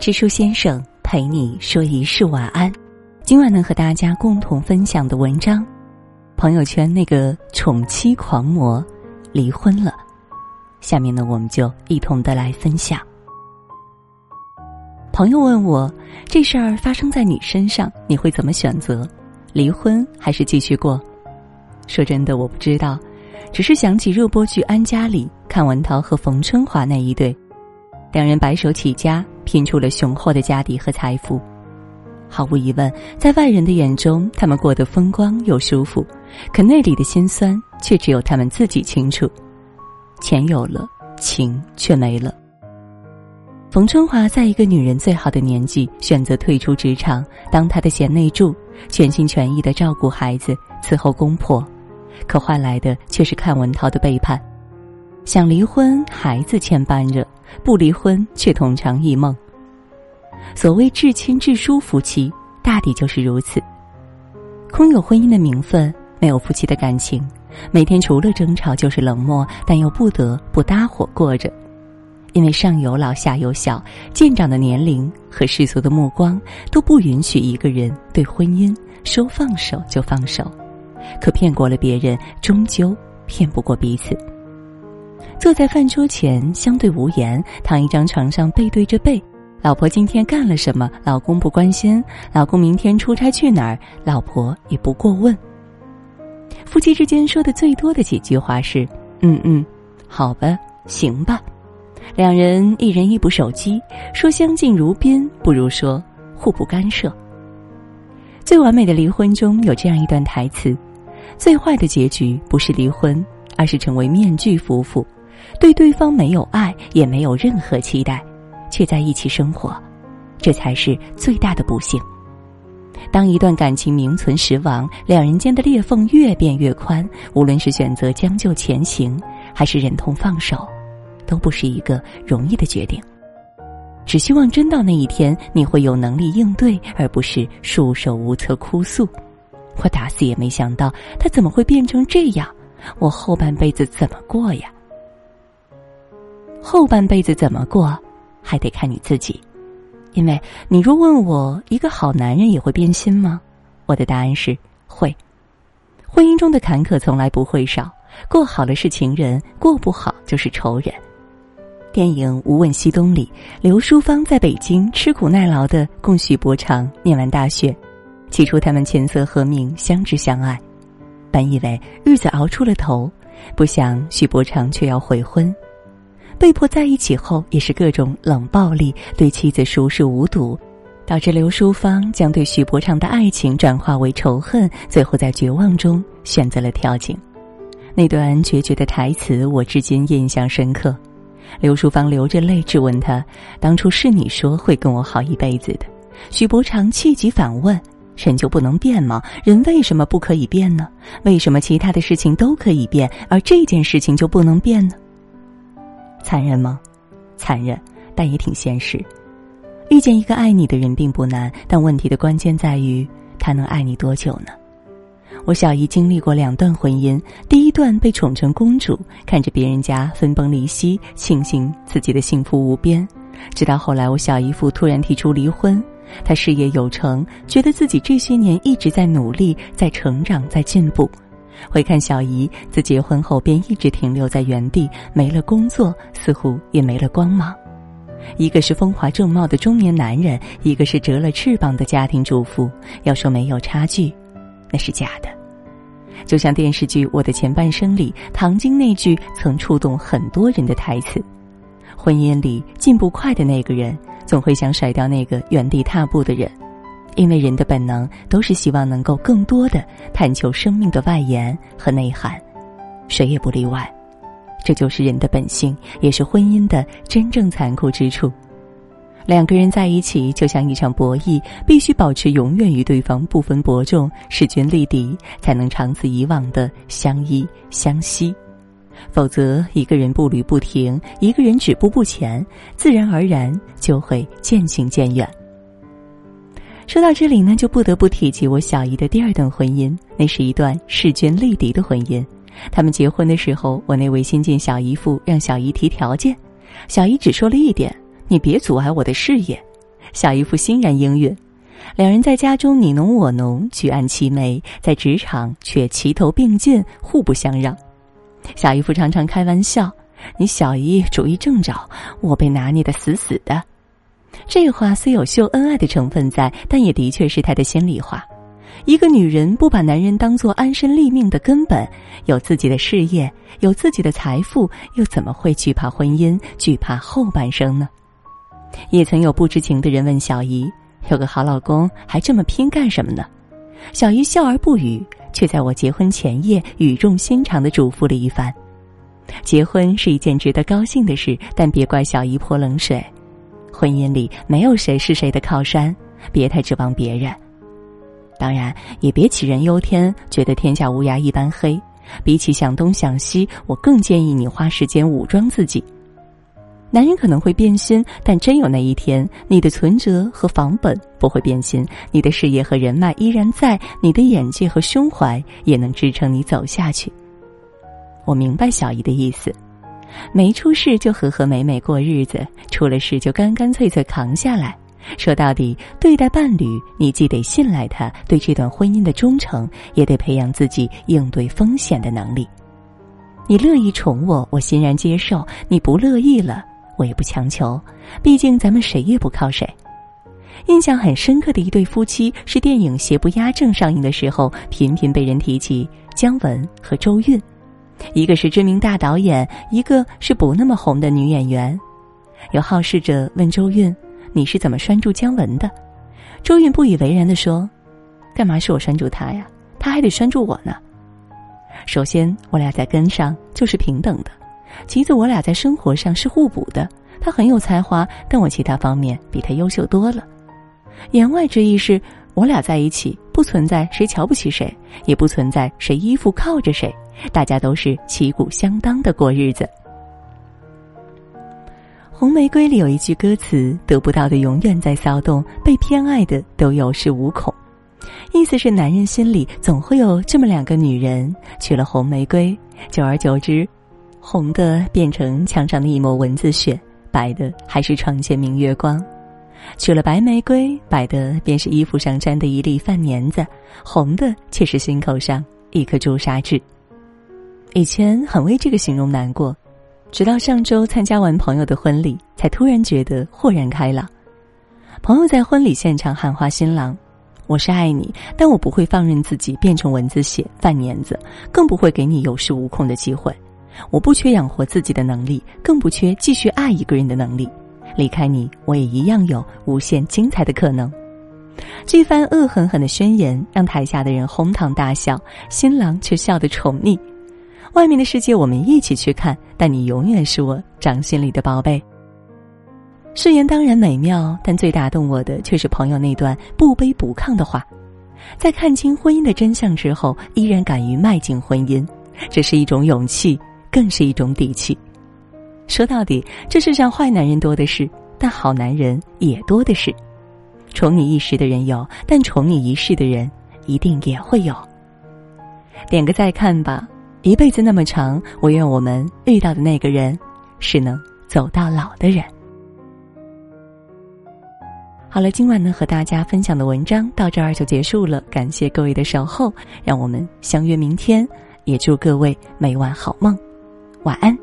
知书先生陪你说一世晚安。今晚能和大家共同分享的文章，朋友圈那个宠妻狂魔离婚了。下面呢，我们就一同的来分享。朋友问我，这事儿发生在你身上，你会怎么选择？离婚还是继续过？说真的，我不知道，只是想起热播剧《安家》里阚文涛和冯春华那一对，两人白手起家。拼出了雄厚的家底和财富，毫无疑问，在外人的眼中，他们过得风光又舒服，可内里的辛酸却只有他们自己清楚。钱有了，情却没了。冯春华在一个女人最好的年纪，选择退出职场，当她的贤内助，全心全意的照顾孩子，伺候公婆，可换来的却是阚文涛的背叛。想离婚，孩子牵绊着；不离婚，却同床异梦。所谓至亲至疏夫妻，大抵就是如此。空有婚姻的名分，没有夫妻的感情，每天除了争吵就是冷漠，但又不得不搭伙过着。因为上有老下有小，渐长的年龄和世俗的目光都不允许一个人对婚姻说放手就放手。可骗过了别人，终究骗不过彼此。坐在饭桌前，相对无言，躺一张床上，背对着背。老婆今天干了什么？老公不关心。老公明天出差去哪儿？老婆也不过问。夫妻之间说的最多的几句话是：“嗯嗯，好吧，行吧。”两人一人一部手机，说相敬如宾，不如说互不干涉。最完美的离婚中有这样一段台词：“最坏的结局不是离婚，而是成为面具夫妇。”对对方没有爱，也没有任何期待，却在一起生活，这才是最大的不幸。当一段感情名存实亡，两人间的裂缝越变越宽，无论是选择将就前行，还是忍痛放手，都不是一个容易的决定。只希望真到那一天，你会有能力应对，而不是束手无策哭诉。我打死也没想到，他怎么会变成这样？我后半辈子怎么过呀？后半辈子怎么过，还得看你自己。因为你若问我，一个好男人也会变心吗？我的答案是会。婚姻中的坎坷从来不会少，过好了是情人，过不好就是仇人。电影《无问西东》里，刘淑芳在北京吃苦耐劳的供许伯常念完大学。起初他们琴瑟和鸣，相知相爱，本以为日子熬出了头，不想许伯常却要悔婚。被迫在一起后，也是各种冷暴力，对妻子熟视无睹，导致刘淑芳将对许伯常的爱情转化为仇恨，最后在绝望中选择了跳井。那段决绝的台词，我至今印象深刻。刘淑芳流着泪质问他：“当初是你说会跟我好一辈子的。”许伯常气急反问：“人就不能变吗？人为什么不可以变呢？为什么其他的事情都可以变，而这件事情就不能变呢？”残忍吗？残忍，但也挺现实。遇见一个爱你的人并不难，但问题的关键在于他能爱你多久呢？我小姨经历过两段婚姻，第一段被宠成公主，看着别人家分崩离析，庆幸自己的幸福无边。直到后来，我小姨夫突然提出离婚，他事业有成，觉得自己这些年一直在努力，在成长，在进步。回看小姨，自结婚后便一直停留在原地，没了工作，似乎也没了光芒。一个是风华正茂的中年男人，一个是折了翅膀的家庭主妇。要说没有差距，那是假的。就像电视剧《我的前半生》里，唐晶那句曾触动很多人的台词：“婚姻里进步快的那个人，总会想甩掉那个原地踏步的人。”因为人的本能都是希望能够更多的探求生命的外延和内涵，谁也不例外。这就是人的本性，也是婚姻的真正残酷之处。两个人在一起就像一场博弈，必须保持永远与对方不分伯仲、势均力敌，才能长此以往的相依相惜。否则，一个人步履不停，一个人止步不前，自然而然就会渐行渐远。说到这里呢，就不得不提及我小姨的第二段婚姻。那是一段势均力敌的婚姻。他们结婚的时候，我那位新晋小姨夫让小姨提条件，小姨只说了一点：“你别阻碍我的事业。”小姨夫欣然应允。两人在家中你侬我侬，举案齐眉；在职场却齐头并进，互不相让。小姨夫常常开玩笑：“你小姨主意正着，我被拿捏的死死的。”这话虽有秀恩爱的成分在，但也的确是他的心里话。一个女人不把男人当做安身立命的根本，有自己的事业，有自己的财富，又怎么会惧怕婚姻，惧怕后半生呢？也曾有不知情的人问小姨：“有个好老公，还这么拼干什么呢？”小姨笑而不语，却在我结婚前夜语重心长的嘱咐了一番：“结婚是一件值得高兴的事，但别怪小姨泼冷水。婚姻里没有谁是谁的靠山，别太指望别人。”当然，也别杞人忧天，觉得天下乌鸦一般黑。比起想东想西，我更建议你花时间武装自己。男人可能会变心，但真有那一天，你的存折和房本不会变心，你的事业和人脉依然在，你的眼界和胸怀也能支撑你走下去。我明白小姨的意思，没出事就和和美美过日子，出了事就干干脆脆扛下来。说到底，对待伴侣，你既得信赖他对这段婚姻的忠诚，也得培养自己应对风险的能力。你乐意宠我，我欣然接受；你不乐意了，我也不强求。毕竟咱们谁也不靠谁。印象很深刻的一对夫妻是电影《邪不压正》上映的时候，频频被人提起姜文和周韵，一个是知名大导演，一个是不那么红的女演员。有好事者问周韵。你是怎么拴住姜文的？周韵不以为然的说：“干嘛是我拴住他呀？他还得拴住我呢。首先，我俩在根上就是平等的；其次，我俩在生活上是互补的。他很有才华，但我其他方面比他优秀多了。言外之意是，我俩在一起不存在谁瞧不起谁，也不存在谁依附靠着谁，大家都是旗鼓相当的过日子。”红玫瑰里有一句歌词：“得不到的永远在骚动，被偏爱的都有恃无恐。”意思是男人心里总会有这么两个女人，娶了红玫瑰，久而久之，红的变成墙上的一抹蚊子血，白的还是床前明月光；娶了白玫瑰，白的便是衣服上沾的一粒饭粘子，红的却是心口上一颗朱砂痣。以前很为这个形容难过。直到上周参加完朋友的婚礼，才突然觉得豁然开朗。朋友在婚礼现场喊话新郎：“我是爱你，但我不会放任自己变成蚊子血、饭粘子，更不会给你有恃无恐的机会。我不缺养活自己的能力，更不缺继续爱一个人的能力。离开你，我也一样有无限精彩的可能。”这番恶狠狠的宣言让台下的人哄堂大笑，新郎却笑得宠溺。外面的世界我们一起去看，但你永远是我掌心里的宝贝。誓言当然美妙，但最打动我的却是朋友那段不卑不亢的话。在看清婚姻的真相之后，依然敢于迈进婚姻，这是一种勇气，更是一种底气。说到底，这世上坏男人多的是，但好男人也多的是。宠你一时的人有，但宠你一世的人一定也会有。点个再看吧。一辈子那么长，我愿我们遇到的那个人，是能走到老的人。好了，今晚呢和大家分享的文章到这儿就结束了，感谢各位的守候，让我们相约明天，也祝各位每晚好梦，晚安。